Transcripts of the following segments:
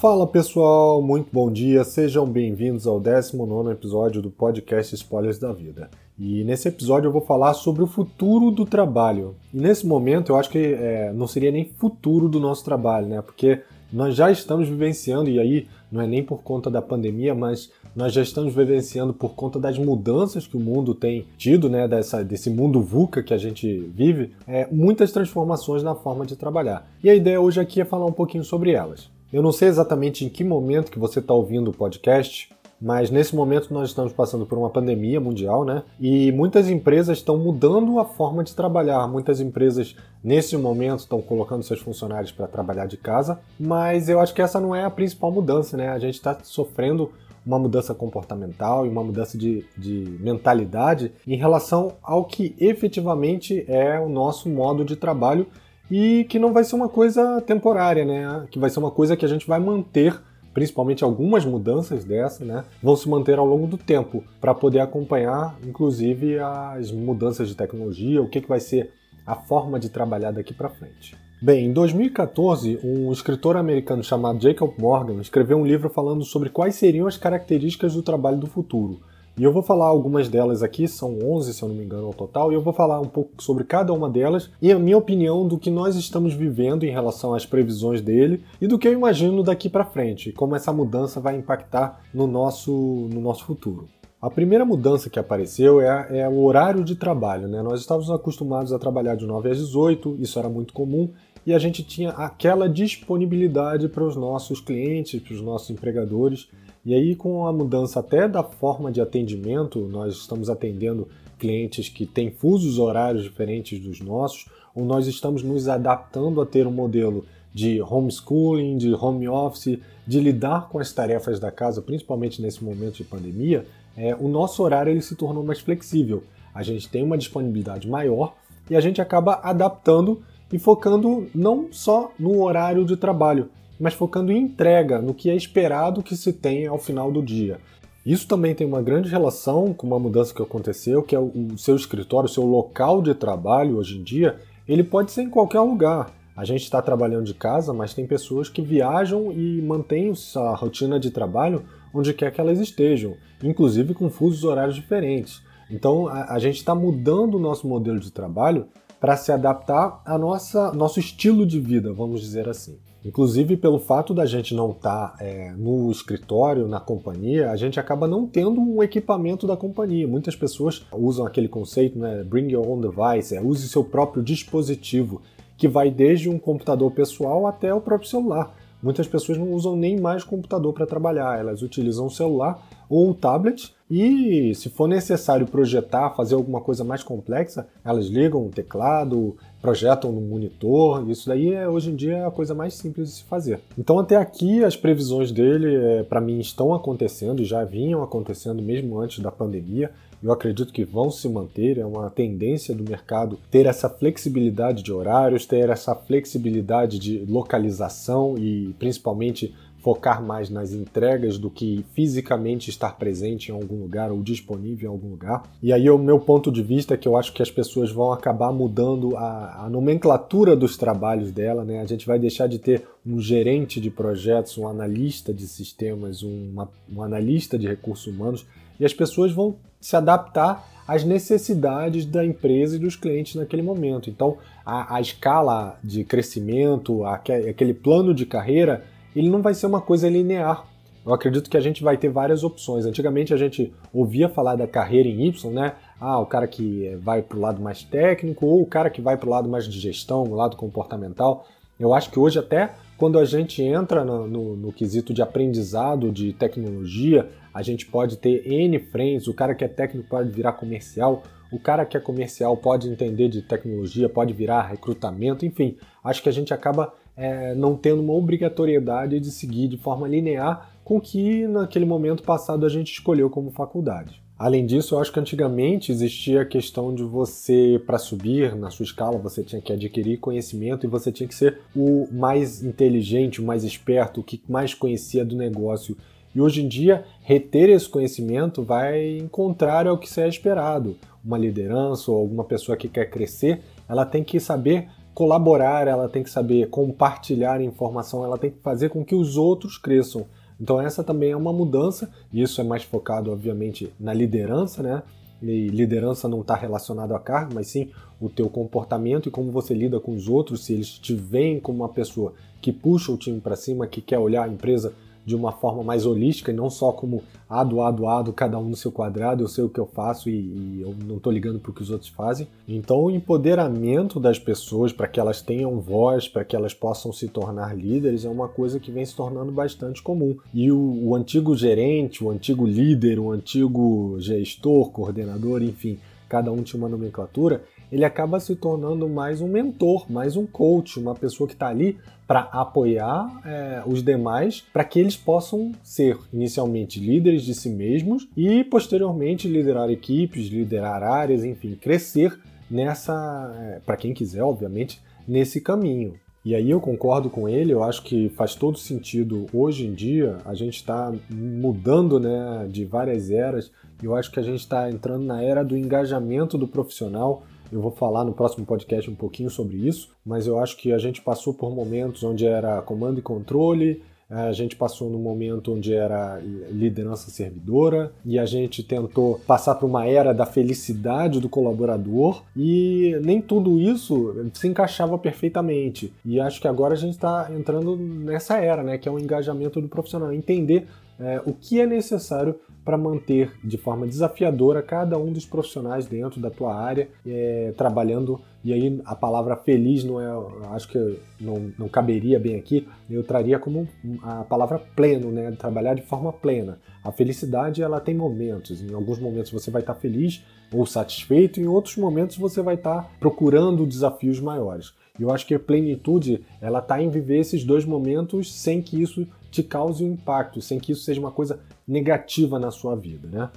Fala pessoal, muito bom dia, sejam bem-vindos ao 19 episódio do podcast Spoilers da Vida. E nesse episódio eu vou falar sobre o futuro do trabalho. E nesse momento eu acho que é, não seria nem futuro do nosso trabalho, né? Porque nós já estamos vivenciando, e aí não é nem por conta da pandemia, mas nós já estamos vivenciando por conta das mudanças que o mundo tem tido, né, dessa, desse mundo VUCA que a gente vive, é, muitas transformações na forma de trabalhar. E a ideia hoje aqui é falar um pouquinho sobre elas. Eu não sei exatamente em que momento que você está ouvindo o podcast, mas nesse momento nós estamos passando por uma pandemia mundial, né? E muitas empresas estão mudando a forma de trabalhar. Muitas empresas nesse momento estão colocando seus funcionários para trabalhar de casa, mas eu acho que essa não é a principal mudança, né? A gente está sofrendo uma mudança comportamental e uma mudança de, de mentalidade em relação ao que efetivamente é o nosso modo de trabalho e que não vai ser uma coisa temporária, né? Que vai ser uma coisa que a gente vai manter, principalmente algumas mudanças dessa, né? Vão se manter ao longo do tempo para poder acompanhar, inclusive, as mudanças de tecnologia, o que, que vai ser a forma de trabalhar daqui para frente. Bem, em 2014, um escritor americano chamado Jacob Morgan escreveu um livro falando sobre quais seriam as características do trabalho do futuro. E eu vou falar algumas delas aqui, são 11 se eu não me engano ao total, e eu vou falar um pouco sobre cada uma delas e a minha opinião do que nós estamos vivendo em relação às previsões dele e do que eu imagino daqui para frente, como essa mudança vai impactar no nosso, no nosso futuro. A primeira mudança que apareceu é, é, o horário de trabalho. Né? Nós estávamos acostumados a trabalhar de 9 às 18, isso era muito comum, e a gente tinha aquela disponibilidade para os nossos clientes, para os nossos empregadores. E aí, com a mudança até da forma de atendimento, nós estamos atendendo clientes que têm fusos horários diferentes dos nossos, ou nós estamos nos adaptando a ter um modelo de homeschooling, de home office, de lidar com as tarefas da casa, principalmente nesse momento de pandemia, é, o nosso horário ele se tornou mais flexível. A gente tem uma disponibilidade maior e a gente acaba adaptando e focando não só no horário de trabalho, mas focando em entrega, no que é esperado que se tenha ao final do dia. Isso também tem uma grande relação com uma mudança que aconteceu, que é o seu escritório, o seu local de trabalho hoje em dia, ele pode ser em qualquer lugar. A gente está trabalhando de casa, mas tem pessoas que viajam e mantêm a rotina de trabalho onde quer que elas estejam, inclusive com fusos horários diferentes. Então a, a gente está mudando o nosso modelo de trabalho para se adaptar ao nosso estilo de vida, vamos dizer assim. Inclusive, pelo fato da gente não estar tá, é, no escritório, na companhia, a gente acaba não tendo um equipamento da companhia. Muitas pessoas usam aquele conceito, né? Bring your own device, é, use seu próprio dispositivo, que vai desde um computador pessoal até o próprio celular. Muitas pessoas não usam nem mais computador para trabalhar, elas utilizam o celular ou o tablet e, se for necessário projetar, fazer alguma coisa mais complexa, elas ligam o teclado, projetam no monitor. Isso daí é hoje em dia é a coisa mais simples de se fazer. Então, até aqui, as previsões dele, é, para mim, estão acontecendo já vinham acontecendo mesmo antes da pandemia. Eu acredito que vão se manter, é uma tendência do mercado ter essa flexibilidade de horários, ter essa flexibilidade de localização e principalmente focar mais nas entregas do que fisicamente estar presente em algum lugar ou disponível em algum lugar. E aí o meu ponto de vista é que eu acho que as pessoas vão acabar mudando a, a nomenclatura dos trabalhos dela, né? A gente vai deixar de ter um gerente de projetos, um analista de sistemas, uma, um analista de recursos humanos, e as pessoas vão se adaptar às necessidades da empresa e dos clientes naquele momento. Então, a, a escala de crescimento, aquele plano de carreira ele não vai ser uma coisa linear. Eu acredito que a gente vai ter várias opções. Antigamente a gente ouvia falar da carreira em Y, né? Ah, o cara que vai para o lado mais técnico ou o cara que vai para o lado mais de gestão, o lado comportamental. Eu acho que hoje até quando a gente entra no, no, no, quesito de aprendizado de tecnologia, a gente pode ter N frentes, o cara que é técnico pode virar comercial, o cara que é comercial pode entender de tecnologia, pode virar recrutamento, enfim, acho que a gente acaba é, não tendo uma obrigatoriedade de seguir de forma linear com o que naquele momento passado a gente escolheu como faculdade. Além disso, eu acho que antigamente existia a questão de você, para subir na sua escala, você tinha que adquirir conhecimento e você tinha que ser o mais inteligente, o mais esperto, o que mais conhecia do negócio. E hoje em dia, reter esse conhecimento vai encontrar ao que se é esperado. Uma liderança ou alguma pessoa que quer crescer, ela tem que saber colaborar, ela tem que saber compartilhar informação, ela tem que fazer com que os outros cresçam. Então essa também é uma mudança, e isso é mais focado, obviamente, na liderança, né? E liderança não está relacionado à cargo, mas sim o teu comportamento e como você lida com os outros, se eles te veem como uma pessoa que puxa o time para cima, que quer olhar a empresa de uma forma mais holística e não só como ado, ado, ado, cada um no seu quadrado, eu sei o que eu faço e, e eu não estou ligando para o que os outros fazem. Então, o empoderamento das pessoas para que elas tenham voz, para que elas possam se tornar líderes, é uma coisa que vem se tornando bastante comum. E o, o antigo gerente, o antigo líder, o antigo gestor, coordenador, enfim, cada um tinha uma nomenclatura, ele acaba se tornando mais um mentor, mais um coach, uma pessoa que está ali para apoiar é, os demais, para que eles possam ser inicialmente líderes de si mesmos e posteriormente liderar equipes, liderar áreas, enfim, crescer nessa, é, para quem quiser, obviamente, nesse caminho. E aí eu concordo com ele, eu acho que faz todo sentido hoje em dia a gente está mudando né, de várias eras, eu acho que a gente está entrando na era do engajamento do profissional, eu vou falar no próximo podcast um pouquinho sobre isso, mas eu acho que a gente passou por momentos onde era comando e controle, a gente passou no momento onde era liderança servidora e a gente tentou passar para uma era da felicidade do colaborador e nem tudo isso se encaixava perfeitamente. E acho que agora a gente está entrando nessa era, né, que é o engajamento do profissional, entender é, o que é necessário para manter de forma desafiadora cada um dos profissionais dentro da tua área é, trabalhando. E aí a palavra feliz não é, acho que não, não caberia bem aqui. Eu traria como a palavra pleno, né? Trabalhar de forma plena. A felicidade ela tem momentos. Em alguns momentos você vai estar feliz ou satisfeito, em outros momentos você vai estar procurando desafios maiores. E eu acho que a plenitude ela está em viver esses dois momentos sem que isso te cause um impacto, sem que isso seja uma coisa negativa na sua vida, né?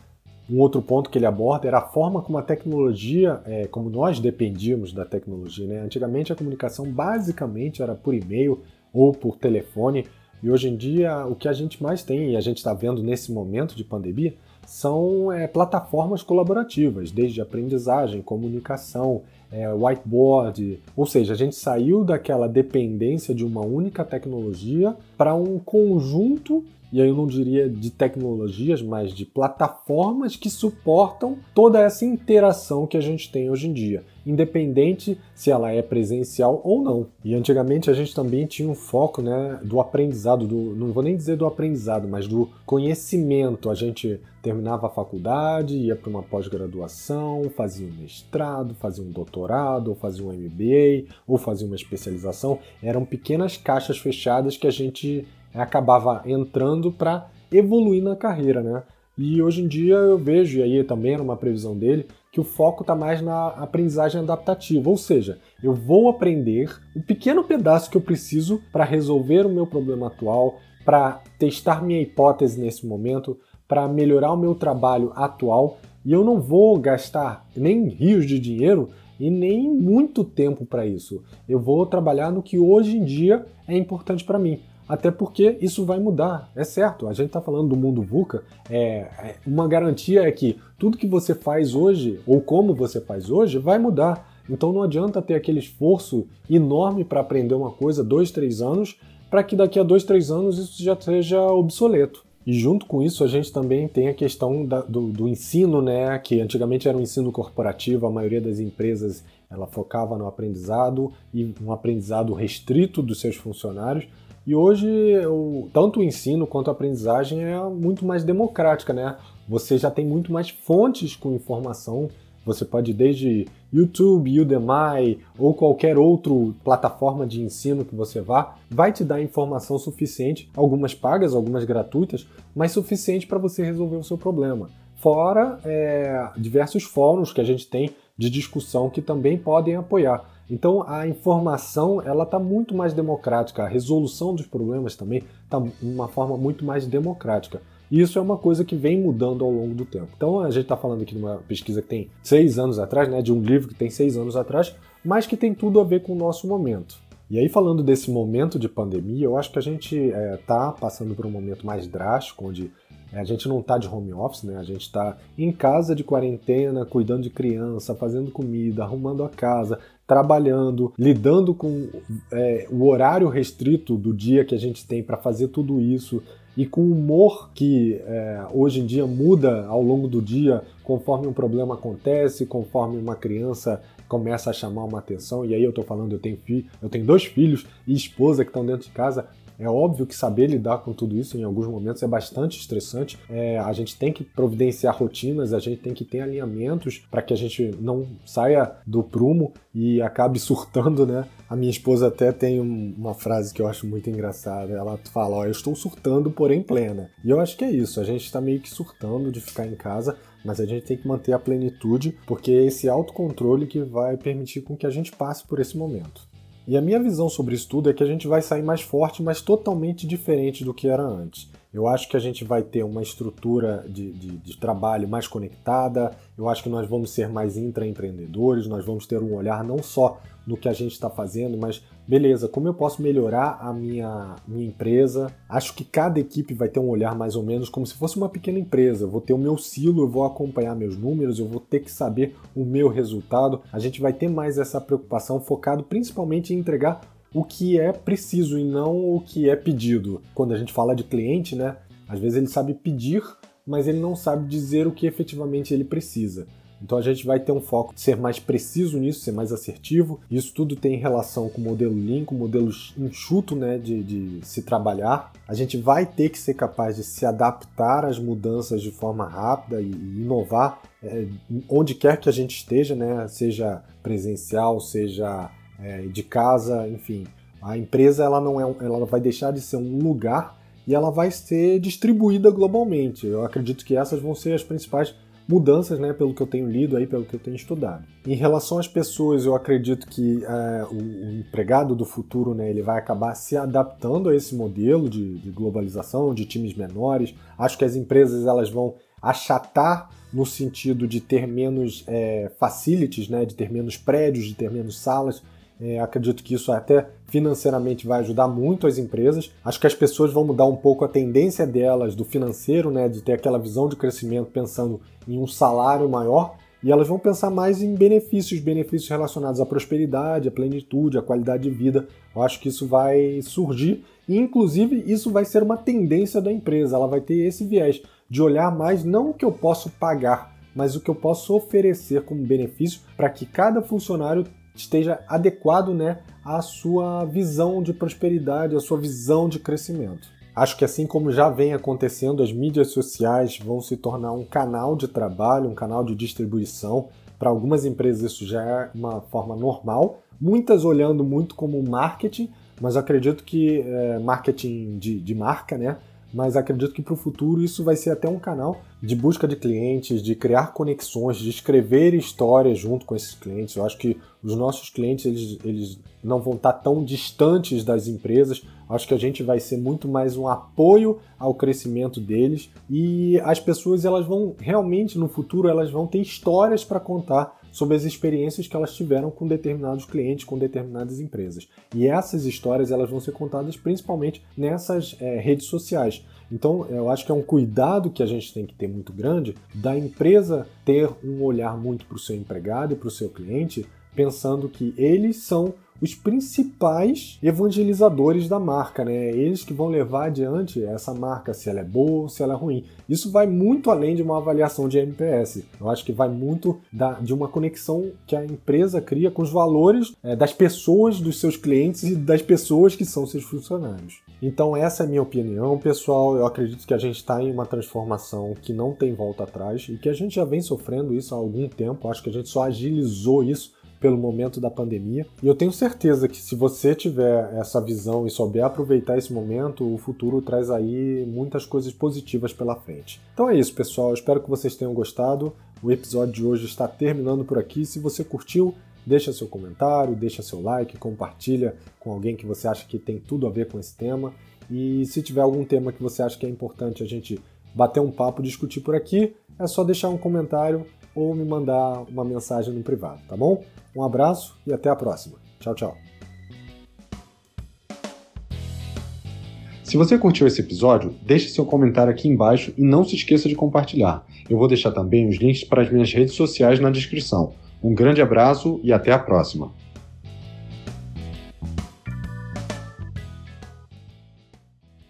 Um outro ponto que ele aborda era a forma como a tecnologia, é, como nós dependíamos da tecnologia. Né? Antigamente a comunicação basicamente era por e-mail ou por telefone, e hoje em dia o que a gente mais tem, e a gente está vendo nesse momento de pandemia, são é, plataformas colaborativas, desde aprendizagem, comunicação, é, whiteboard, ou seja, a gente saiu daquela dependência de uma única tecnologia para um conjunto e aí eu não diria de tecnologias, mas de plataformas que suportam toda essa interação que a gente tem hoje em dia, independente se ela é presencial ou não. E antigamente a gente também tinha um foco né, do aprendizado, do, não vou nem dizer do aprendizado, mas do conhecimento. A gente terminava a faculdade, ia para uma pós-graduação, fazia um mestrado, fazia um doutorado, ou fazia um MBA, ou fazia uma especialização. Eram pequenas caixas fechadas que a gente acabava entrando para evoluir na carreira, né? E hoje em dia eu vejo, e aí também era uma previsão dele, que o foco está mais na aprendizagem adaptativa, ou seja, eu vou aprender o pequeno pedaço que eu preciso para resolver o meu problema atual, para testar minha hipótese nesse momento, para melhorar o meu trabalho atual, e eu não vou gastar nem rios de dinheiro e nem muito tempo para isso. Eu vou trabalhar no que hoje em dia é importante para mim. Até porque isso vai mudar, é certo. A gente está falando do mundo VUCA, é, é, uma garantia é que tudo que você faz hoje, ou como você faz hoje, vai mudar. Então não adianta ter aquele esforço enorme para aprender uma coisa dois, três anos, para que daqui a dois, três anos isso já seja obsoleto. E junto com isso a gente também tem a questão da, do, do, ensino, né? Que antigamente era um ensino corporativo, a maioria das empresas ela focava no aprendizado e um aprendizado restrito dos seus funcionários. E hoje, o, tanto o ensino quanto a aprendizagem é muito mais democrática, né? Você já tem muito mais fontes com informação. Você pode desde YouTube, Udemy ou qualquer outra plataforma de ensino que você vá, vai te dar informação suficiente, algumas pagas, algumas gratuitas, mas suficiente para você resolver o seu problema. Fora é, diversos fóruns que a gente tem de discussão que também podem apoiar. Então a informação ela está muito mais democrática, a resolução dos problemas também está de uma forma muito mais democrática. E isso é uma coisa que vem mudando ao longo do tempo. Então a gente está falando aqui de uma pesquisa que tem seis anos atrás, né, de um livro que tem seis anos atrás, mas que tem tudo a ver com o nosso momento. E aí, falando desse momento de pandemia, eu acho que a gente está é, passando por um momento mais drástico, onde a gente não está de home office, né? A gente está em casa de quarentena, cuidando de criança, fazendo comida, arrumando a casa, trabalhando, lidando com é, o horário restrito do dia que a gente tem para fazer tudo isso e com o humor que é, hoje em dia muda ao longo do dia conforme um problema acontece, conforme uma criança começa a chamar uma atenção, e aí eu estou falando, eu tenho, fi eu tenho dois filhos e esposa que estão dentro de casa, é óbvio que saber lidar com tudo isso em alguns momentos é bastante estressante. É, a gente tem que providenciar rotinas, a gente tem que ter alinhamentos para que a gente não saia do prumo e acabe surtando, né? A minha esposa até tem uma frase que eu acho muito engraçada. Ela fala: Ó, eu estou surtando, porém plena. E eu acho que é isso. A gente está meio que surtando de ficar em casa, mas a gente tem que manter a plenitude, porque é esse autocontrole que vai permitir com que a gente passe por esse momento. E a minha visão sobre isso tudo é que a gente vai sair mais forte, mas totalmente diferente do que era antes. Eu acho que a gente vai ter uma estrutura de, de, de trabalho mais conectada, eu acho que nós vamos ser mais intraempreendedores, nós vamos ter um olhar não só no que a gente está fazendo, mas beleza, como eu posso melhorar a minha, minha empresa? Acho que cada equipe vai ter um olhar mais ou menos como se fosse uma pequena empresa. Eu vou ter o meu silo, eu vou acompanhar meus números, eu vou ter que saber o meu resultado. A gente vai ter mais essa preocupação focado principalmente em entregar o que é preciso e não o que é pedido. Quando a gente fala de cliente, né? Às vezes ele sabe pedir, mas ele não sabe dizer o que efetivamente ele precisa. Então a gente vai ter um foco de ser mais preciso nisso, ser mais assertivo. Isso tudo tem relação com o modelo Lean, com o modelo enxuto né, de, de se trabalhar. A gente vai ter que ser capaz de se adaptar às mudanças de forma rápida e, e inovar é, onde quer que a gente esteja, né, seja presencial, seja é, de casa, enfim. A empresa ela não é, ela vai deixar de ser um lugar e ela vai ser distribuída globalmente. Eu acredito que essas vão ser as principais mudanças, né, pelo que eu tenho lido aí, pelo que eu tenho estudado. Em relação às pessoas, eu acredito que é, o, o, empregado do futuro, né, ele vai acabar se adaptando a esse modelo de, de globalização, de times menores. Acho que as empresas elas vão achatar no sentido de ter menos é, facilities, né, de ter menos prédios, de ter menos salas. É, acredito que isso até financeiramente vai ajudar muito as empresas. Acho que as pessoas vão mudar um pouco a tendência delas do financeiro, né, de ter aquela visão de crescimento pensando em um salário maior, e elas vão pensar mais em benefícios, benefícios relacionados à prosperidade, à plenitude, à qualidade de vida. Eu acho que isso vai surgir e, inclusive, isso vai ser uma tendência da empresa. Ela vai ter esse viés de olhar mais não o que eu posso pagar, mas o que eu posso oferecer como benefício para que cada funcionário esteja adequado né, à sua visão de prosperidade, à sua visão de crescimento. Acho que assim como já vem acontecendo, as mídias sociais vão se tornar um canal de trabalho, um canal de distribuição. Para algumas empresas isso já é uma forma normal, muitas olhando muito como marketing, mas acredito que é, marketing de, de marca, né? Mas acredito que para o futuro isso vai ser até um canal de busca de clientes, de criar conexões, de escrever histórias junto com esses clientes. Eu acho que os nossos clientes eles, eles não vão estar tão distantes das empresas. Acho que a gente vai ser muito mais um apoio ao crescimento deles e as pessoas elas vão realmente no futuro elas vão ter histórias para contar sobre as experiências que elas tiveram com determinados clientes, com determinadas empresas. E essas histórias elas vão ser contadas principalmente nessas é, redes sociais. Então, eu acho que é um cuidado que a gente tem que ter muito grande da empresa ter um olhar muito para o seu empregado e para o seu cliente, pensando que eles são os principais evangelizadores da marca, né? Eles que vão levar adiante essa marca, se ela é boa ou se ela é ruim. Isso vai muito além de uma avaliação de NPS. Eu acho que vai muito da, de uma conexão que a empresa cria com os valores é, das pessoas, dos seus clientes e das pessoas que são seus funcionários. Então, essa é a minha opinião, pessoal. Eu acredito que a gente está em uma transformação que não tem volta atrás e que a gente já vem sofrendo isso há algum tempo. Acho que a gente só agilizou isso pelo momento da pandemia. E eu tenho certeza que se você tiver essa visão e souber aproveitar esse momento, o futuro traz aí muitas coisas positivas pela frente. Então é isso, pessoal. Eu espero que vocês tenham gostado. O episódio de hoje está terminando por aqui. Se você curtiu, deixa seu comentário, deixa seu like, compartilha com alguém que você acha que tem tudo a ver com esse tema. E se tiver algum tema que você acha que é importante a gente bater um papo, discutir por aqui, é só deixar um comentário ou me mandar uma mensagem no privado, tá bom? Um abraço e até a próxima. Tchau, tchau. Se você curtiu esse episódio, deixe seu comentário aqui embaixo e não se esqueça de compartilhar. Eu vou deixar também os links para as minhas redes sociais na descrição. Um grande abraço e até a próxima!